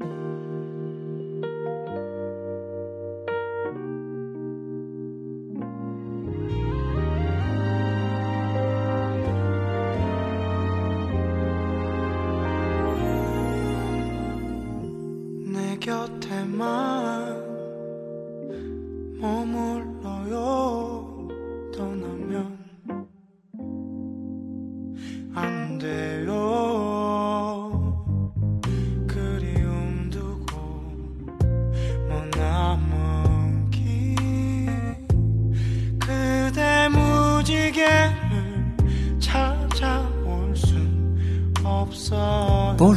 あ!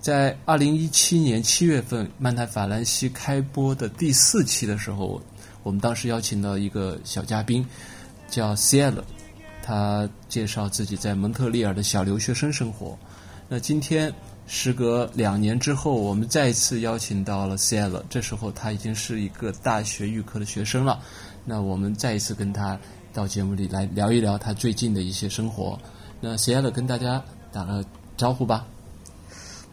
在二零一七年七月份，《漫谈法兰西》开播的第四期的时候，我们当时邀请到一个小嘉宾，叫 Ciel，他介绍自己在蒙特利尔的小留学生生活。那今天时隔两年之后，我们再一次邀请到了 Ciel，这时候他已经是一个大学预科的学生了。那我们再一次跟他到节目里来聊一聊他最近的一些生活。那 Ciel 跟大家打个招呼吧。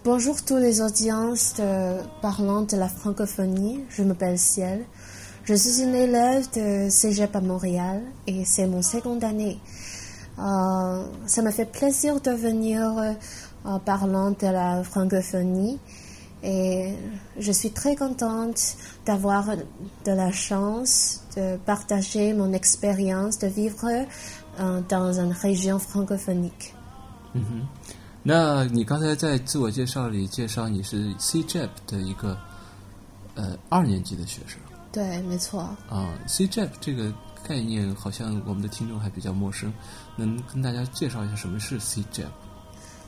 Bonjour tous les audiences de, parlant de la francophonie, je m'appelle Ciel. Je suis une élève de Cégep à Montréal et c'est mon seconde année. Euh, ça me fait plaisir de venir euh, parlant de la francophonie et je suis très contente d'avoir de la chance de partager mon expérience de vivre euh, dans une région francophonique. -hmm. 那你刚才在自我介绍里介绍你是 CJEP 的一个呃二年级的学生，对，没错。啊，CJEP 这个概念好像我们的听众还比较陌生，能跟大家介绍一下什么是 CJEP？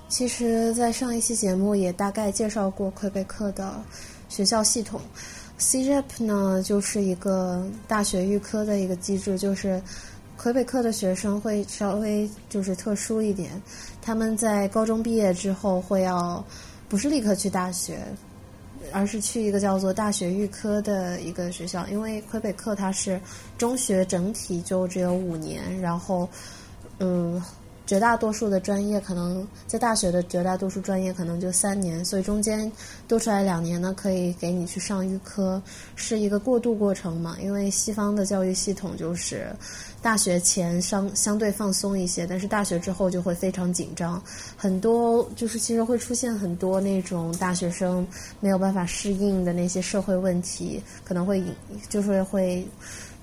其实，在上一期节目也大概介绍过魁北克的学校系统。CJEP 呢，就是一个大学预科的一个机制，就是。魁北克的学生会稍微就是特殊一点，他们在高中毕业之后会要不是立刻去大学，而是去一个叫做大学预科的一个学校，因为魁北克它是中学整体就只有五年，然后嗯。绝大多数的专业可能在大学的绝大多数专业可能就三年，所以中间多出来两年呢，可以给你去上预科，是一个过渡过程嘛。因为西方的教育系统就是大学前相相对放松一些，但是大学之后就会非常紧张，很多就是其实会出现很多那种大学生没有办法适应的那些社会问题，可能会就是会。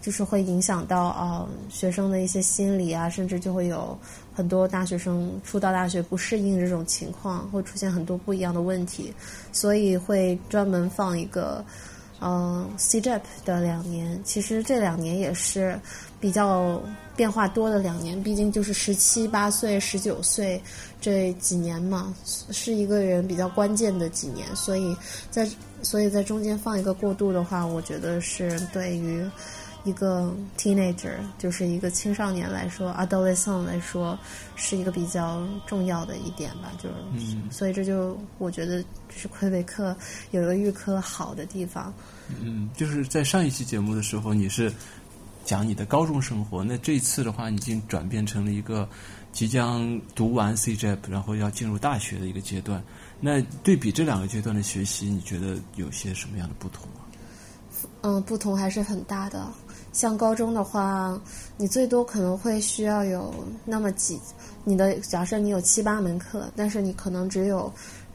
就是会影响到啊学生的一些心理啊，甚至就会有很多大学生初到大学不适应这种情况，会出现很多不一样的问题，所以会专门放一个嗯 CJEP 的两年。其实这两年也是比较变化多的两年，毕竟就是十七八岁、十九岁这几年嘛，是一个人比较关键的几年，所以在所以在中间放一个过渡的话，我觉得是对于。一个 teenager 就是一个青少年来说，adolescent 来说是一个比较重要的一点吧，就是，所以这就我觉得是魁北克有一个预科好的地方。嗯，就是在上一期节目的时候，你是讲你的高中生活，那这一次的话，已经转变成了一个即将读完 CJEP，然后要进入大学的一个阶段。那对比这两个阶段的学习，你觉得有些什么样的不同啊？嗯，不同还是很大的。像高中的话，你最多可能会需要有那么几，你的假设你有七八门课，但是你可能只有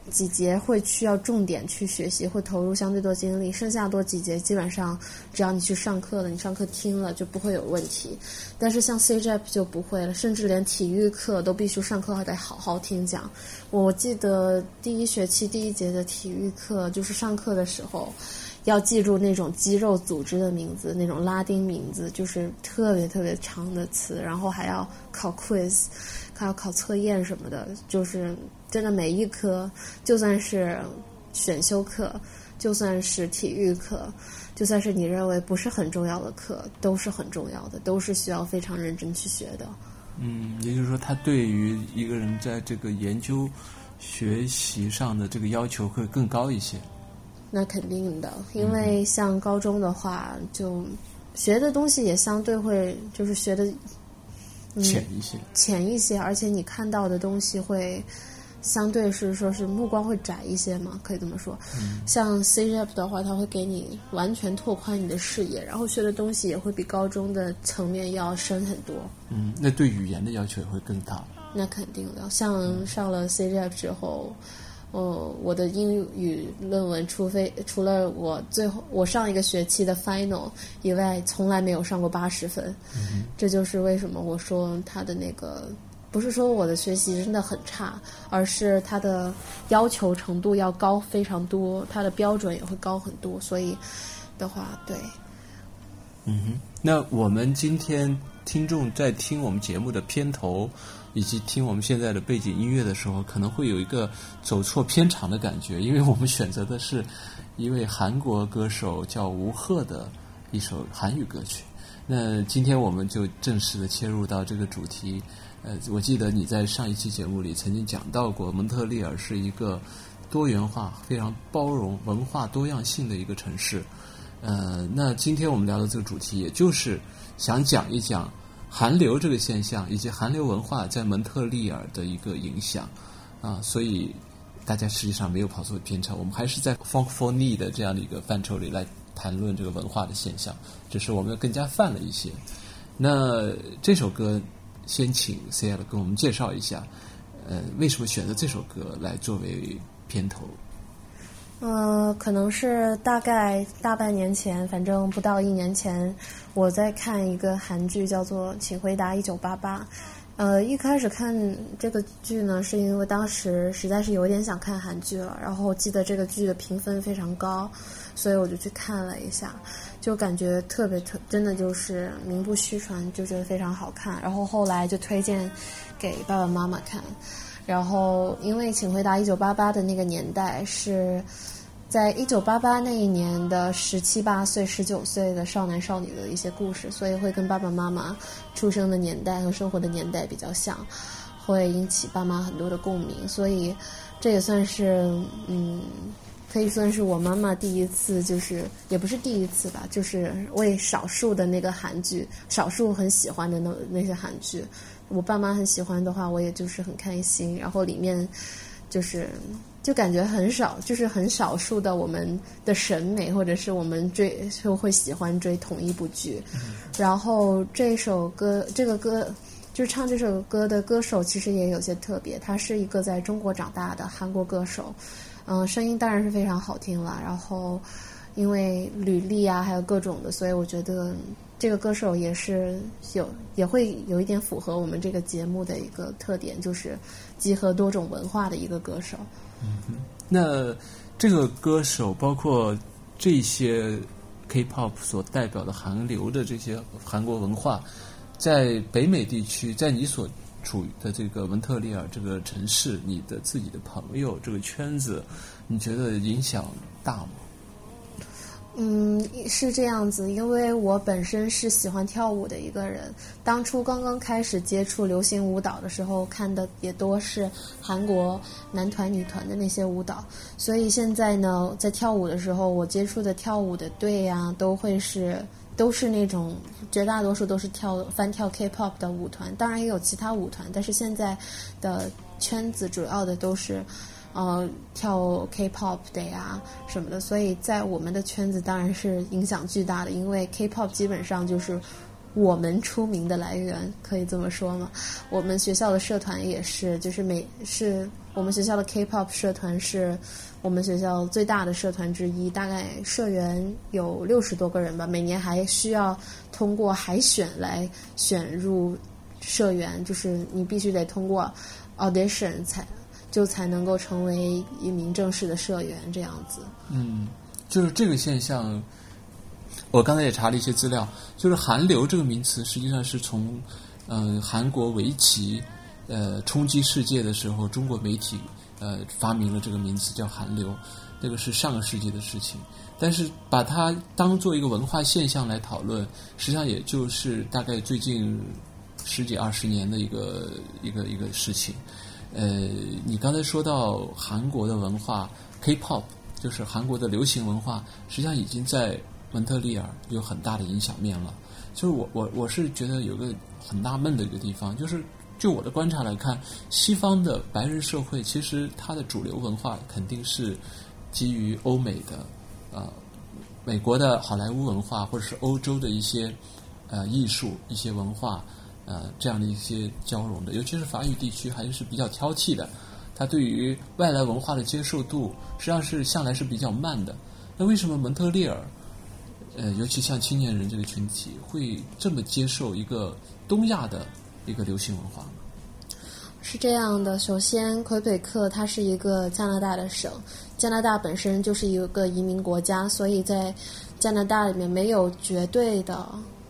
几节会需要重点去学习，会投入相对多精力，剩下多几节基本上只要你去上课了，你上课听了就不会有问题。但是像 CJEP 就不会了，甚至连体育课都必须上课还得好好听讲。我记得第一学期第一节的体育课就是上课的时候。要记住那种肌肉组织的名字，那种拉丁名字，就是特别特别长的词，然后还要考 quiz，还要考测验什么的，就是真的每一科，就算是选修课，就算是体育课，就算是你认为不是很重要的课，都是很重要的，都是需要非常认真去学的。嗯，也就是说，他对于一个人在这个研究学习上的这个要求会更高一些。那肯定的，因为像高中的话，就学的东西也相对会就是学的浅一些，浅一些，而且你看到的东西会相对是说是目光会窄一些嘛，可以这么说。像 CJP 的话，它会给你完全拓宽你的视野，然后学的东西也会比高中的层面要深很多。嗯，那对语言的要求也会更大。那肯定的，像上了 CJP 之后。哦，我的英语论文，除非除了我最后我上一个学期的 final 以外，从来没有上过八十分。这就是为什么我说他的那个不是说我的学习真的很差，而是他的要求程度要高非常多，他的标准也会高很多。所以的话，对。嗯哼，那我们今天听众在听我们节目的片头。以及听我们现在的背景音乐的时候，可能会有一个走错偏场的感觉，因为我们选择的是一位韩国歌手叫吴赫的一首韩语歌曲。那今天我们就正式的切入到这个主题。呃，我记得你在上一期节目里曾经讲到过，蒙特利尔是一个多元化、非常包容、文化多样性的一个城市。呃，那今天我们聊的这个主题，也就是想讲一讲。韩流这个现象，以及韩流文化在蒙特利尔的一个影响，啊，所以大家实际上没有跑错偏差，我们还是在 funk for me 的这样的一个范畴里来谈论这个文化的现象，只是我们更加泛了一些。那这首歌，先请 C L 跟我们介绍一下，呃，为什么选择这首歌来作为片头？呃，可能是大概大半年前，反正不到一年前，我在看一个韩剧，叫做《请回答一九八八》。呃，一开始看这个剧呢，是因为当时实在是有点想看韩剧了，然后记得这个剧的评分非常高，所以我就去看了一下，就感觉特别特，真的就是名不虚传，就觉得非常好看。然后后来就推荐给爸爸妈妈看。然后，因为《请回答一九八八》的那个年代是在一九八八那一年的十七八岁、十九岁的少男少女的一些故事，所以会跟爸爸妈妈出生的年代和生活的年代比较像，会引起爸妈很多的共鸣。所以这也算是，嗯，可以算是我妈妈第一次，就是也不是第一次吧，就是为少数的那个韩剧，少数很喜欢的那那些韩剧。我爸妈很喜欢的话，我也就是很开心。然后里面就是就感觉很少，就是很少数的我们的审美，或者是我们追就会喜欢追同一部剧。然后这首歌，这个歌就是唱这首歌的歌手，其实也有些特别。他是一个在中国长大的韩国歌手，嗯，声音当然是非常好听了。然后因为履历啊，还有各种的，所以我觉得。这个歌手也是有也会有一点符合我们这个节目的一个特点，就是集合多种文化的一个歌手。嗯，那这个歌手包括这些 K-pop 所代表的韩流的这些韩国文化，在北美地区，在你所处于的这个文特利尔这个城市，你的自己的朋友这个圈子，你觉得影响大吗？嗯，是这样子，因为我本身是喜欢跳舞的一个人。当初刚刚开始接触流行舞蹈的时候，看的也多是韩国男团、女团的那些舞蹈。所以现在呢，在跳舞的时候，我接触的跳舞的队呀，都会是都是那种绝大多数都是跳翻跳 K-pop 的舞团，当然也有其他舞团，但是现在的圈子主要的都是。呃，跳 K-pop 的呀什么的，所以在我们的圈子当然是影响巨大的，因为 K-pop 基本上就是我们出名的来源，可以这么说吗？我们学校的社团也是，就是每是我们学校的 K-pop 社团是我们学校最大的社团之一，大概社员有六十多个人吧，每年还需要通过海选来选入社员，就是你必须得通过 audition 才。就才能够成为一名正式的社员，这样子。嗯，就是这个现象，我刚才也查了一些资料，就是“韩流”这个名词，实际上是从嗯韩国围棋呃冲击世界的时候，中国媒体呃发明了这个名词叫“韩流”。那个是上个世纪的事情。但是把它当做一个文化现象来讨论，实际上也就是大概最近十几二十年的一个一个一个事情。呃，你刚才说到韩国的文化 K-pop，就是韩国的流行文化，实际上已经在蒙特利尔有很大的影响面了。就是我我我是觉得有个很纳闷的一个地方，就是就我的观察来看，西方的白人社会其实它的主流文化肯定是基于欧美的。呃，美国的好莱坞文化，或者是欧洲的一些呃艺术、一些文化，呃这样的一些交融的，尤其是法语地区还是比较挑剔的，它对于外来文化的接受度实际上是向来是比较慢的。那为什么蒙特利尔，呃，尤其像青年人这个群体，会这么接受一个东亚的一个流行文化呢？是这样的，首先魁北克它是一个加拿大的省。加拿大本身就是一个移民国家，所以在加拿大里面没有绝对的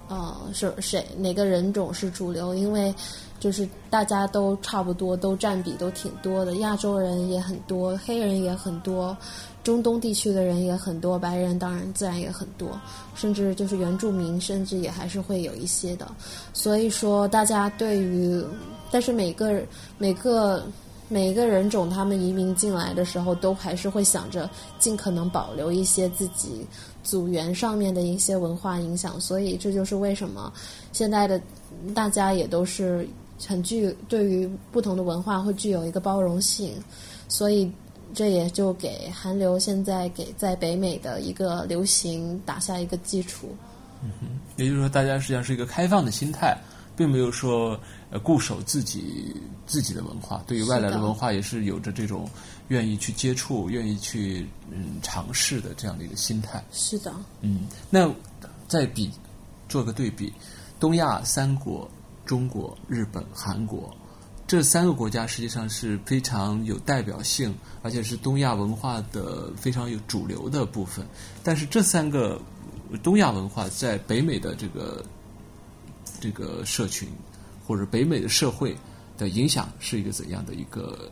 呃是谁哪个人种是主流，因为就是大家都差不多，都占比都挺多的，亚洲人也很多，黑人也很多，中东地区的人也很多，白人当然自然也很多，甚至就是原住民，甚至也还是会有一些的。所以说，大家对于，但是每个每个。每个人种，他们移民进来的时候，都还是会想着尽可能保留一些自己祖源上面的一些文化影响。所以，这就是为什么现在的大家也都是很具对于不同的文化会具有一个包容性。所以，这也就给韩流现在给在北美的一个流行打下一个基础。嗯哼，也就是说，大家实际上是一个开放的心态。并没有说呃固守自己自己的文化，对于外来的文化也是有着这种愿意去接触、愿意去嗯尝试的这样的一个心态。是的，嗯，那再比做个对比，东亚三国——中国、日本、韩国这三个国家，实际上是非常有代表性，而且是东亚文化的非常有主流的部分。但是这三个东亚文化在北美的这个。这个社群或者北美的社会的影响是一个怎样的一个？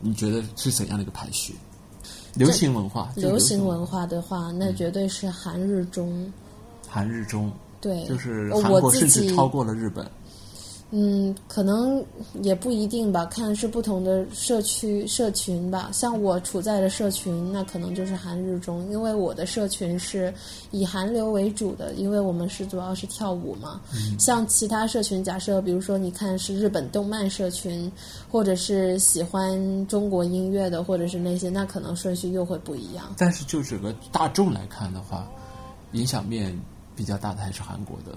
你觉得是怎样的一个排序？流行文化，流行文化的话，那绝对是韩日中。韩日中，对，就是韩国甚至超过了日本。嗯，可能也不一定吧，看是不同的社区社群吧。像我处在的社群，那可能就是韩日中，因为我的社群是以韩流为主的，因为我们是主要是跳舞嘛。像其他社群，假设比如说你看是日本动漫社群，或者是喜欢中国音乐的，或者是那些，那可能顺序又会不一样。但是就整个大众来看的话，影响面比较大的还是韩国的。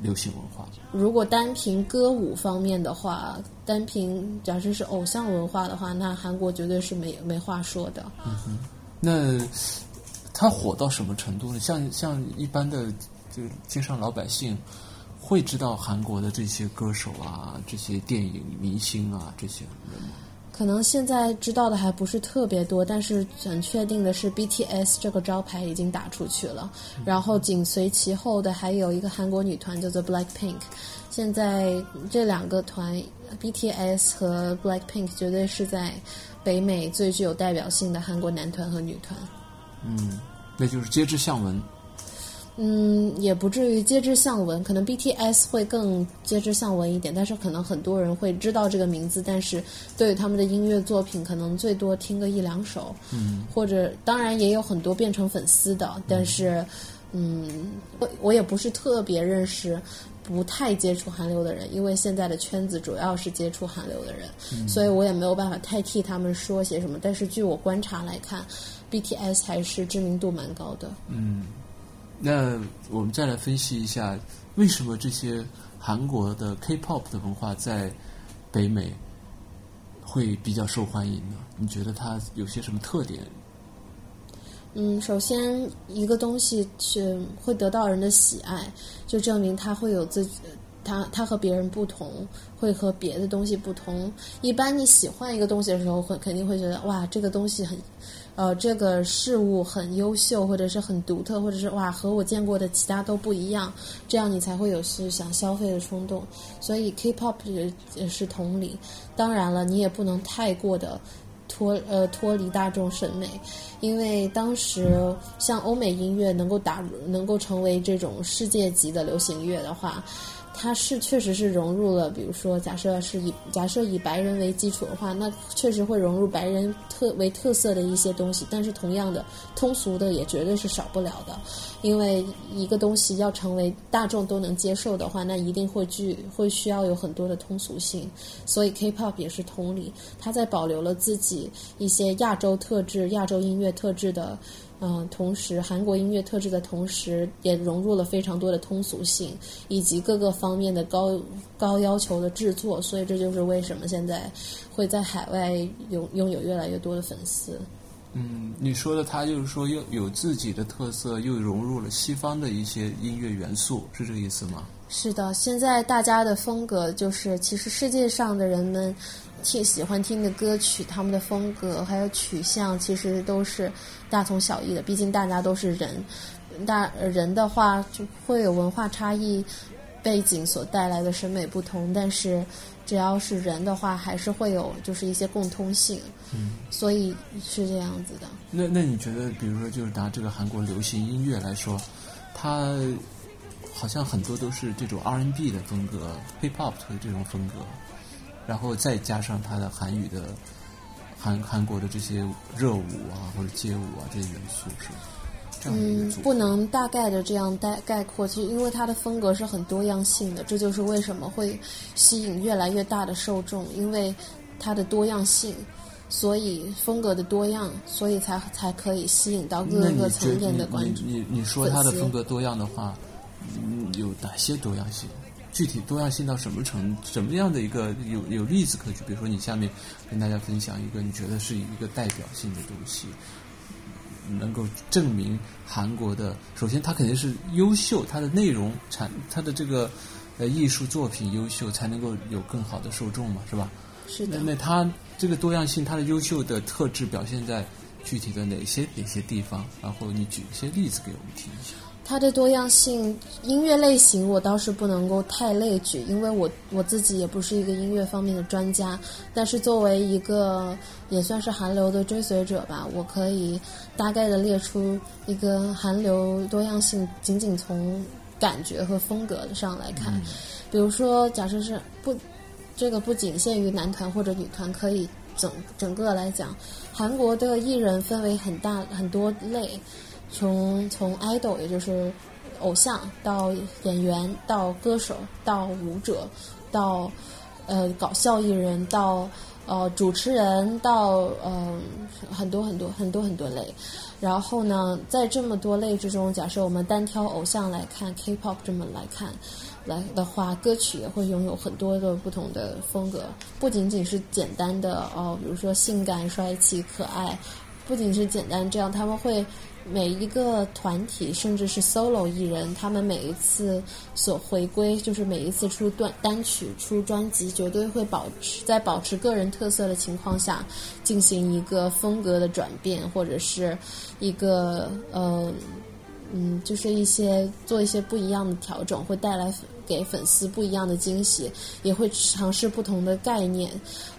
流行文化，如果单凭歌舞方面的话，单凭假设是偶像文化的话，那韩国绝对是没没话说的。嗯哼，那它火到什么程度呢？像像一般的就街上老百姓会知道韩国的这些歌手啊，这些电影明星啊这些人吗？可能现在知道的还不是特别多，但是很确定的是，BTS 这个招牌已经打出去了。然后紧随其后的还有一个韩国女团叫做 Blackpink。现在这两个团，BTS 和 Blackpink 绝对是在北美最具有代表性的韩国男团和女团。嗯，那就是街知巷闻。嗯，也不至于皆知向闻，可能 BTS 会更皆知向闻一点，但是可能很多人会知道这个名字，但是对他们的音乐作品可能最多听个一两首，嗯，或者当然也有很多变成粉丝的，但是，嗯，我我也不是特别认识不太接触韩流的人，因为现在的圈子主要是接触韩流的人，所以我也没有办法太替他们说些什么，但是据我观察来看，BTS 还是知名度蛮高的，嗯。那我们再来分析一下，为什么这些韩国的 K-pop 的文化在北美会比较受欢迎呢？你觉得它有些什么特点？嗯，首先一个东西是会得到人的喜爱，就证明它会有自己，它它和别人不同，会和别的东西不同。一般你喜欢一个东西的时候，会肯定会觉得哇，这个东西很。呃，这个事物很优秀，或者是很独特，或者是哇，和我见过的其他都不一样，这样你才会有是想消费的冲动。所以 K-pop 也也是同理。当然了，你也不能太过的脱呃脱离大众审美，因为当时像欧美音乐能够打能够成为这种世界级的流行乐的话。它是确实是融入了，比如说，假设是以假设以白人为基础的话，那确实会融入白人特为特色的一些东西。但是同样的，通俗的也绝对是少不了的，因为一个东西要成为大众都能接受的话，那一定会具会需要有很多的通俗性。所以 K-pop 也是同理，它在保留了自己一些亚洲特质、亚洲音乐特质的。嗯，同时韩国音乐特质的同时，也融入了非常多的通俗性以及各个方面的高高要求的制作，所以这就是为什么现在会在海外拥拥有越来越多的粉丝。嗯，你说的他就是说又有自己的特色，又融入了西方的一些音乐元素，是这个意思吗？是的，现在大家的风格就是，其实世界上的人们。听喜欢听的歌曲，他们的风格还有取向，其实都是大同小异的。毕竟大家都是人，大人的话就会有文化差异背景所带来的审美不同，但是只要是人的话，还是会有就是一些共通性。嗯，所以是这样子的。那那你觉得，比如说，就是拿这个韩国流行音乐来说，它好像很多都是这种 R&B 的风格，Hip Hop 的这种风格。然后再加上它的韩语的韩韩国的这些热舞啊或者街舞啊这些元素是这样嗯，不能大概的这样概概括，其实因为它的风格是很多样性的，这就是为什么会吸引越来越大的受众，因为它的多样性，所以风格的多样，所以才才可以吸引到各个层面的观众。你你说它的风格多样的话，嗯，有哪些多样性？具体多样性到什么程什么样的一个有有例子可举？比如说，你下面跟大家分享一个你觉得是一个代表性的东西，能够证明韩国的。首先，它肯定是优秀，它的内容产，它的这个呃艺术作品优秀，才能够有更好的受众嘛，是吧？是的。那它这个多样性，它的优秀的特质表现在具体的哪些哪些地方？然后你举一些例子给我们听一下。它的多样性，音乐类型我倒是不能够太类举，因为我我自己也不是一个音乐方面的专家。但是作为一个也算是韩流的追随者吧，我可以大概的列出一个韩流多样性，仅仅从感觉和风格上来看。比如说，假设是不，这个不仅限于男团或者女团，可以整整个来讲，韩国的艺人分为很大很多类。从从 idol 也就是偶像到演员到歌手到舞者到呃搞笑艺人到呃主持人到呃很多很多很多很多类，然后呢，在这么多类之中，假设我们单挑偶像来看 K-pop 这么来看来的话，歌曲也会拥有很多的不同的风格，不仅仅是简单的哦，比如说性感、帅气、可爱，不仅是简单这样，他们会。每一个团体，甚至是 solo 艺人，他们每一次所回归，就是每一次出段单曲、出专辑，绝对会保持在保持个人特色的情况下，进行一个风格的转变，或者是一个呃嗯，就是一些做一些不一样的调整，会带来给粉丝不一样的惊喜，也会尝试不同的概念，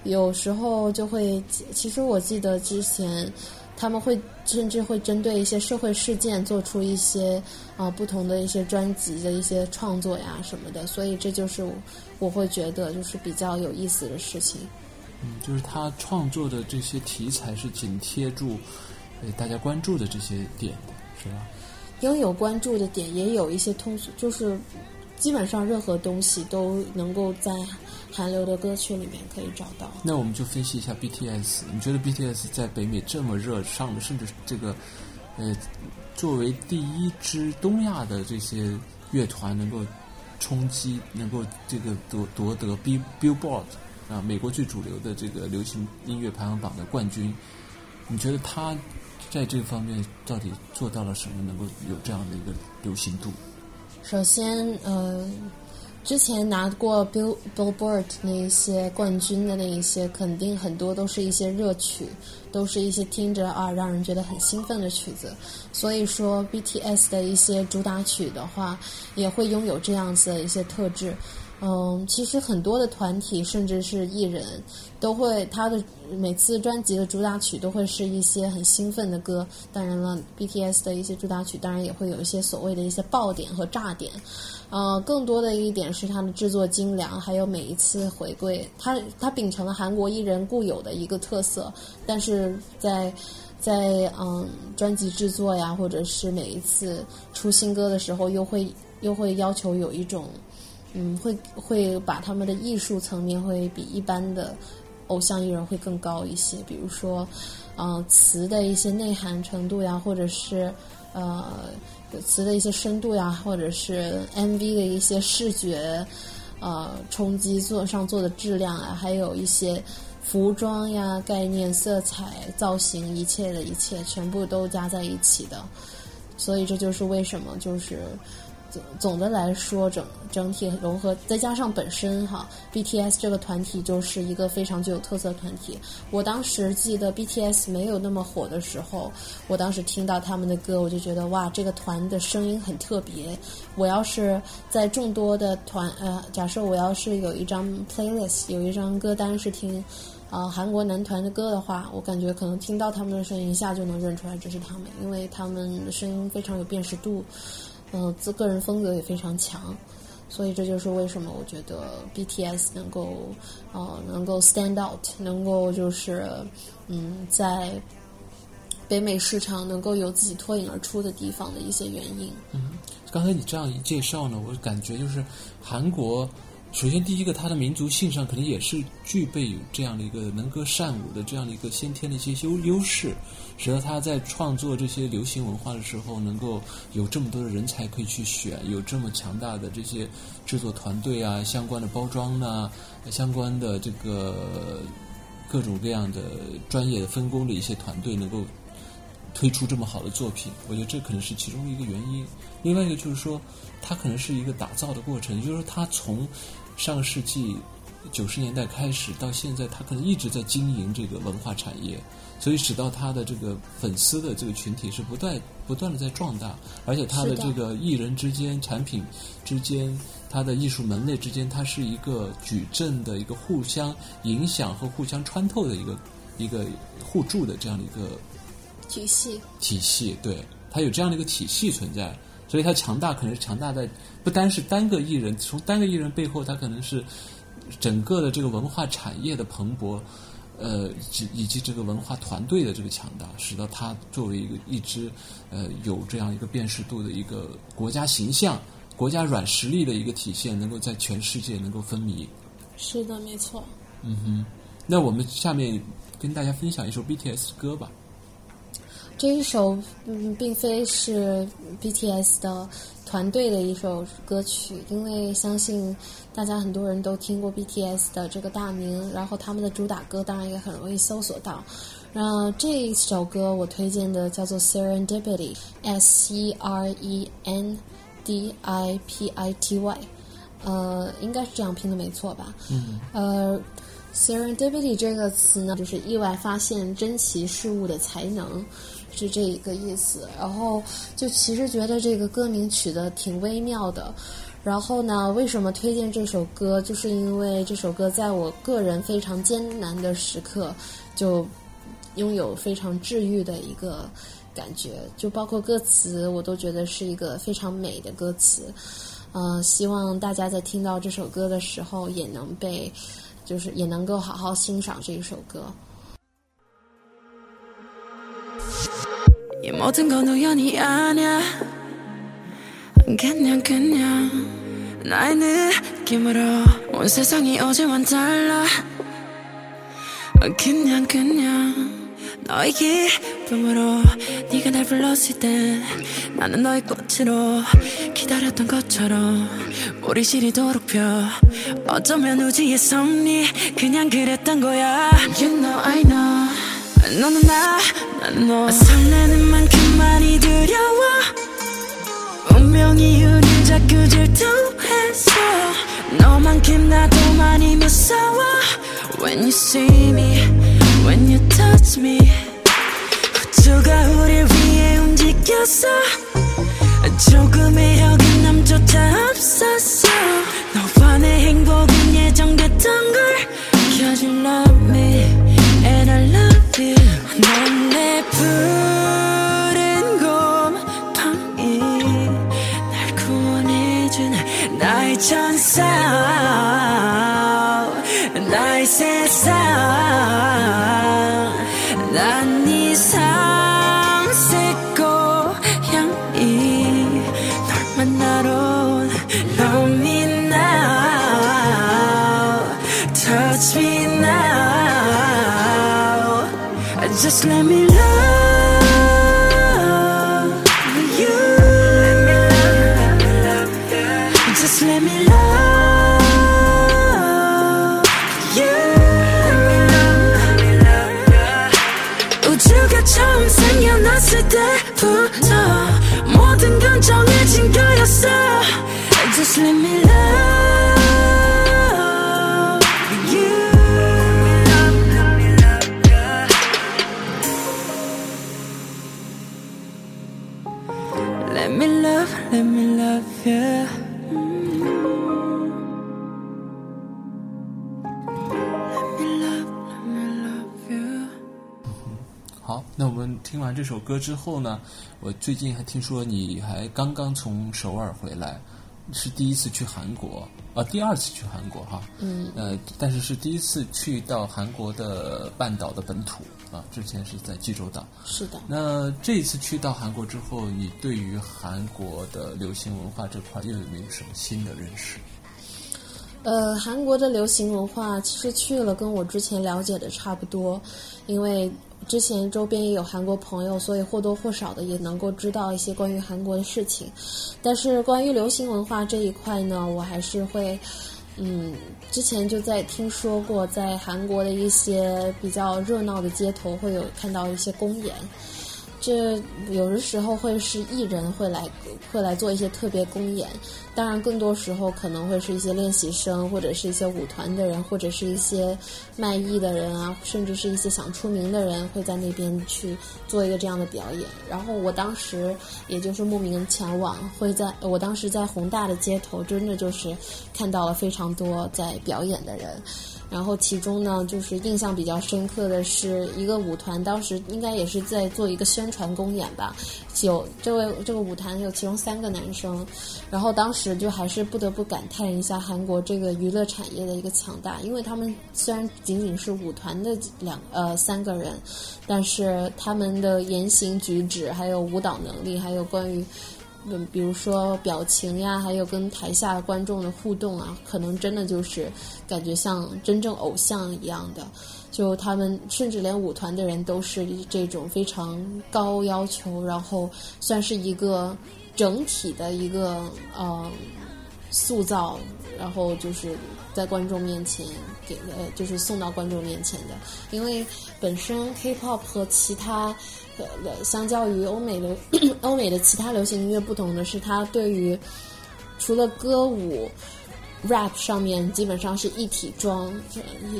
有时候就会，其实我记得之前。他们会甚至会针对一些社会事件做出一些啊不同的一些专辑的一些创作呀什么的，所以这就是我会觉得就是比较有意思的事情。嗯，就是他创作的这些题材是紧贴住呃大家关注的这些点的，是吧？应有关注的点，也有一些通俗，就是基本上任何东西都能够在。韩流的歌曲里面可以找到。那我们就分析一下 BTS。你觉得 BTS 在北美这么热，上的甚至这个，呃，作为第一支东亚的这些乐团，能够冲击，能够这个夺夺得 B Billboard 啊，美国最主流的这个流行音乐排行榜的冠军。你觉得他在这方面到底做到了什么，能够有这样的一个流行度？首先，嗯。之前拿过 Bill Billboard 那一些冠军的那一些，肯定很多都是一些热曲，都是一些听着啊让人觉得很兴奋的曲子。所以说 BTS 的一些主打曲的话，也会拥有这样子的一些特质。嗯，其实很多的团体，甚至是艺人，都会他的每次专辑的主打曲都会是一些很兴奋的歌。当然了，BTS 的一些主打曲，当然也会有一些所谓的一些爆点和炸点。呃，更多的一点是它的制作精良，还有每一次回归，它它秉承了韩国艺人固有的一个特色，但是在在嗯专辑制作呀，或者是每一次出新歌的时候，又会又会要求有一种。嗯，会会把他们的艺术层面会比一般的偶像艺人会更高一些，比如说，呃，词的一些内涵程度呀，或者是呃词的一些深度呀，或者是 MV 的一些视觉呃冲击做上做的质量啊，还有一些服装呀、概念、色彩、造型，一切的一切全部都加在一起的，所以这就是为什么就是。总总的来说，整整体融合，再加上本身哈，BTS 这个团体就是一个非常具有特色团体。我当时记得 BTS 没有那么火的时候，我当时听到他们的歌，我就觉得哇，这个团的声音很特别。我要是在众多的团呃，假设我要是有一张 playlist，有一张歌单是听啊韩国男团的歌的话，我感觉可能听到他们的声音一下就能认出来这是他们，因为他们的声音非常有辨识度。嗯，自个人风格也非常强，所以这就是为什么我觉得 BTS 能够呃能够 stand out，能够就是嗯在北美市场能够有自己脱颖而出的地方的一些原因。嗯，刚才你这样一介绍呢，我感觉就是韩国。首先，第一个，他的民族性上可能也是具备有这样的一个能歌善舞的这样的一个先天的一些优优势，使得他在创作这些流行文化的时候，能够有这么多的人才可以去选，有这么强大的这些制作团队啊，相关的包装呢，相关的这个各种各样的专业的分工的一些团队，能够推出这么好的作品。我觉得这可能是其中一个原因。另外一个就是说，它可能是一个打造的过程，就是说，它从上世纪九十年代开始到现在，他可能一直在经营这个文化产业，所以使到他的这个粉丝的这个群体是不断不断的在壮大，而且他的这个艺人之间、产品之间、他的艺术门类之间，它是一个矩阵的一个互相影响和互相穿透的一个一个互助的这样的一个体系。体系，对，它有这样的一个体系存在。所以它强大可能是强大在不单是单个艺人，从单个艺人背后，它可能是整个的这个文化产业的蓬勃，呃，以及以及这个文化团队的这个强大，使得它作为一个一支呃有这样一个辨识度的一个国家形象、国家软实力的一个体现，能够在全世界能够风靡。是的，没错。嗯哼，那我们下面跟大家分享一首 BTS 歌吧。这一首嗯，并非是 BTS 的团队的一首歌曲，因为相信大家很多人都听过 BTS 的这个大名，然后他们的主打歌当然也很容易搜索到。然后这一首歌我推荐的叫做 Serendipity，S E R E N D I P I T Y，呃，应该是这样拼的没错吧？嗯。呃，Serendipity 这个词呢，就是意外发现珍奇事物的才能。是这一个意思，然后就其实觉得这个歌名取得挺微妙的。然后呢，为什么推荐这首歌？就是因为这首歌在我个人非常艰难的时刻，就拥有非常治愈的一个感觉。就包括歌词，我都觉得是一个非常美的歌词。呃，希望大家在听到这首歌的时候，也能被，就是也能够好好欣赏这一首歌。 이 모든 건 우연이 아니야. 그냥 그냥 나의 느낌으로 온 세상이 어제와는 달라 그냥 그냥 너의 기쁨으로 네가 날 불렀을 때 나는 너의 꽃으로 기다렸던 것처럼 우리 시리도록 펴. 어쩌면 우주의 섭리 그냥 그랬던 거야. You know I know 너는 나, 난너. 설레는 만큼 많이 두려워. 운명이 우릴 자꾸 질투했어 너만큼 나도 많이 무서워. When you see me, when you touch me. 호주가 우릴 위해 움직였어 조금의 여긴남조차 없었어 너와 내 행복은 예정됐던 걸 켜질러 feel. Just let me 歌之后呢，我最近还听说你还刚刚从首尔回来，是第一次去韩国，啊，第二次去韩国哈，嗯，呃，但是是第一次去到韩国的半岛的本土啊，之前是在济州岛。是的，那这一次去到韩国之后，你对于韩国的流行文化这块又有没有什么新的认识？呃，韩国的流行文化其实去了跟我之前了解的差不多，因为之前周边也有韩国朋友，所以或多或少的也能够知道一些关于韩国的事情。但是关于流行文化这一块呢，我还是会，嗯，之前就在听说过，在韩国的一些比较热闹的街头会有看到一些公演。这有的时候会是艺人会来会来做一些特别公演，当然更多时候可能会是一些练习生，或者是一些舞团的人，或者是一些卖艺的人啊，甚至是一些想出名的人会在那边去做一个这样的表演。然后我当时也就是慕名前往，会在我当时在宏大的街头，真的就是看到了非常多在表演的人。然后其中呢，就是印象比较深刻的是一个舞团，当时应该也是在做一个宣传公演吧。有这位这个舞团有其中三个男生，然后当时就还是不得不感叹一下韩国这个娱乐产业的一个强大，因为他们虽然仅仅是舞团的两呃三个人，但是他们的言行举止，还有舞蹈能力，还有关于。嗯，比如说表情呀，还有跟台下观众的互动啊，可能真的就是感觉像真正偶像一样的。就他们甚至连舞团的人都是这种非常高要求，然后算是一个整体的一个呃塑造，然后就是在观众面前给呃就是送到观众面前的。因为本身 K-pop 和其他呃，相较于欧美的 欧美的其他流行音乐不同的是，它对于除了歌舞、rap 上面基本上是一体装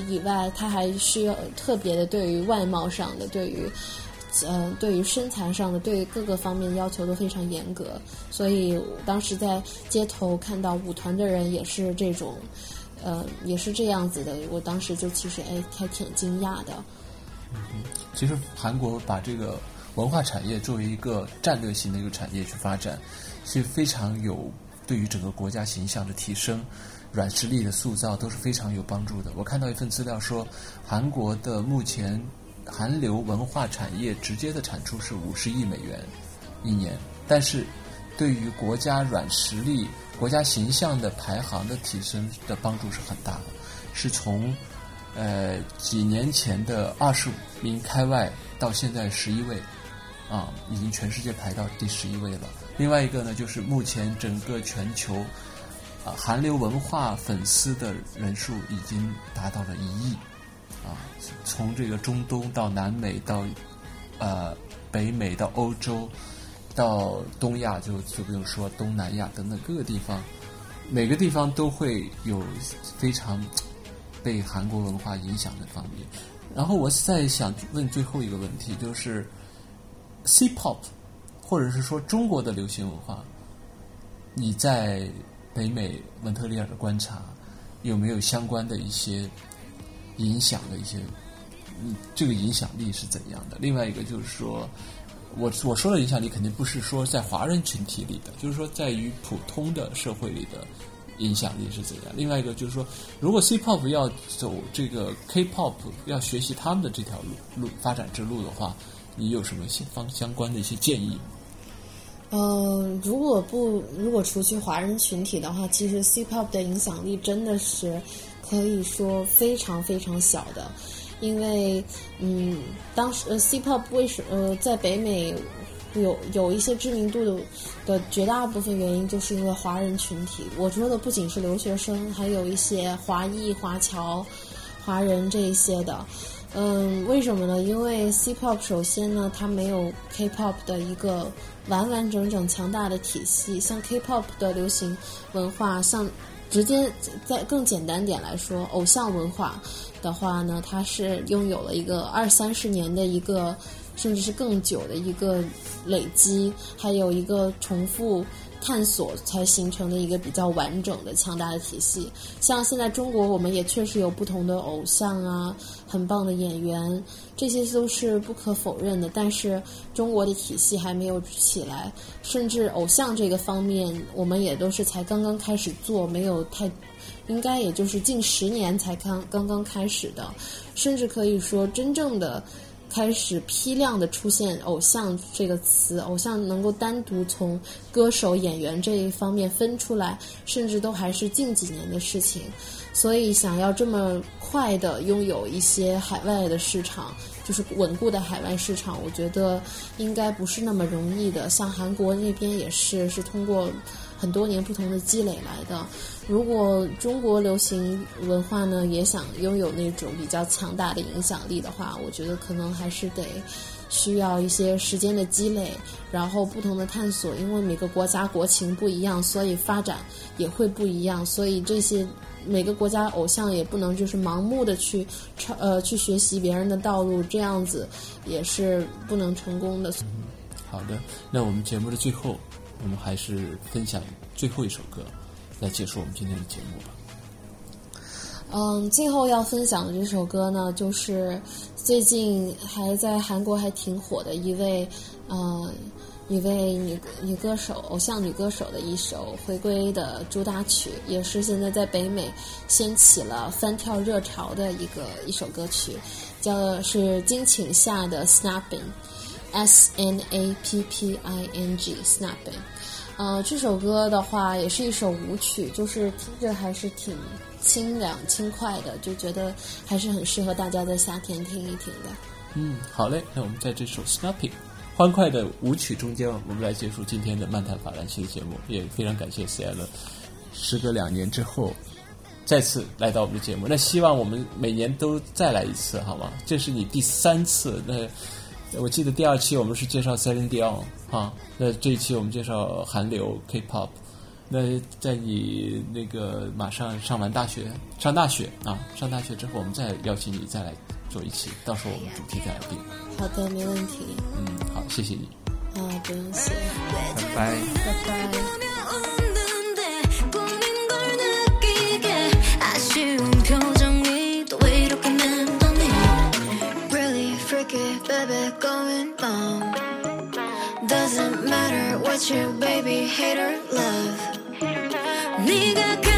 以外，它还需要特别的对于外貌上的、对于呃对于身材上的、对于各个方面要求都非常严格。所以当时在街头看到舞团的人也是这种，呃，也是这样子的。我当时就其实哎还挺惊讶的。嗯其实韩国把这个文化产业作为一个战略性的一个产业去发展，是非常有对于整个国家形象的提升、软实力的塑造都是非常有帮助的。我看到一份资料说，韩国的目前韩流文化产业直接的产出是五十亿美元一年，但是对于国家软实力、国家形象的排行的提升的帮助是很大的，是从。呃，几年前的二十五名开外，到现在十一位，啊，已经全世界排到第十一位了。另外一个呢，就是目前整个全球啊韩流文化粉丝的人数已经达到了一亿，啊，从这个中东到南美到呃北美到欧洲到东亚，就就不用说东南亚等等各个地方，每个地方都会有非常。被韩国文化影响的方面，然后我再想问最后一个问题，就是 C-pop，或者是说中国的流行文化，你在北美蒙特利尔的观察，有没有相关的一些影响的一些，嗯，这个影响力是怎样的？另外一个就是说，我我说的影响力肯定不是说在华人群体里的，就是说在于普通的社会里的影响力是怎样？另外一个就是说，如果 C-pop 要走这个 K-pop，要学习他们的这条路路发展之路的话，你有什么相方相关的一些建议？嗯，如果不如果除去华人群体的话，其实 C-pop 的影响力真的是可以说非常非常小的，因为嗯，当时 C-pop 为什呃在北美有有一些知名度的的绝大部分原因，就是因为华人群体。我说的不仅是留学生，还有一些华裔、华侨、华人这一些的。嗯，为什么呢？因为 C-pop 首先呢，它没有 K-pop 的一个完完整整强大的体系。像 K-pop 的流行文化，像直接在更简单点来说，偶像文化的话呢，它是拥有了一个二三十年的一个，甚至是更久的一个累积，还有一个重复。探索才形成的一个比较完整的、强大的体系。像现在中国，我们也确实有不同的偶像啊，很棒的演员，这些都是不可否认的。但是中国的体系还没有起来，甚至偶像这个方面，我们也都是才刚刚开始做，没有太，应该也就是近十年才刚刚刚开始的，甚至可以说真正的。开始批量的出现“偶像”这个词，偶像能够单独从歌手、演员这一方面分出来，甚至都还是近几年的事情。所以，想要这么快的拥有一些海外的市场，就是稳固的海外市场，我觉得应该不是那么容易的。像韩国那边也是，是通过。很多年不同的积累来的。如果中国流行文化呢也想拥有那种比较强大的影响力的话，我觉得可能还是得需要一些时间的积累，然后不同的探索。因为每个国家国情不一样，所以发展也会不一样。所以这些每个国家偶像也不能就是盲目的去超呃去学习别人的道路，这样子也是不能成功的。好的，那我们节目的最后。我们还是分享最后一首歌，来结束我们今天的节目吧。嗯，最后要分享的这首歌呢，就是最近还在韩国还挺火的一位，呃，一位女女歌手，偶像女歌手的一首回归的主打曲，也是现在在北美掀起了翻跳热潮的一个一首歌曲，叫是金请下的 Snapping。S N A P P I N G，Snapping，呃，这首歌的话也是一首舞曲，就是听着还是挺清凉轻快的，就觉得还是很适合大家在夏天听一听的。嗯，好嘞，那我们在这首 Snapping 欢快的舞曲中间，我们来结束今天的漫谈法兰西的节目，也非常感谢 C L，时隔两年之后再次来到我们的节目，那希望我们每年都再来一次，好吗？这是你第三次，那。我记得第二期我们是介绍 Celine Dion 啊，那这一期我们介绍韩流 K-pop。那在你那个马上上完大学，上大学啊，上大学之后，我们再邀请你再来做一期，到时候我们主题再来定。好的，没问题。嗯，好，谢谢你。啊，不用谢。拜拜。拜拜。pocket, baby, going long. Doesn't matter what you, baby, hater love. 네가